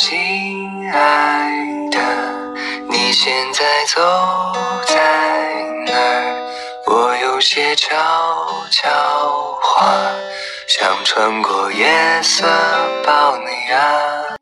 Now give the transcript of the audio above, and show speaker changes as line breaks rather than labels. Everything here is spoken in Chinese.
亲爱的你现在走在哪儿？我有些悄悄话想穿过夜色抱你啊。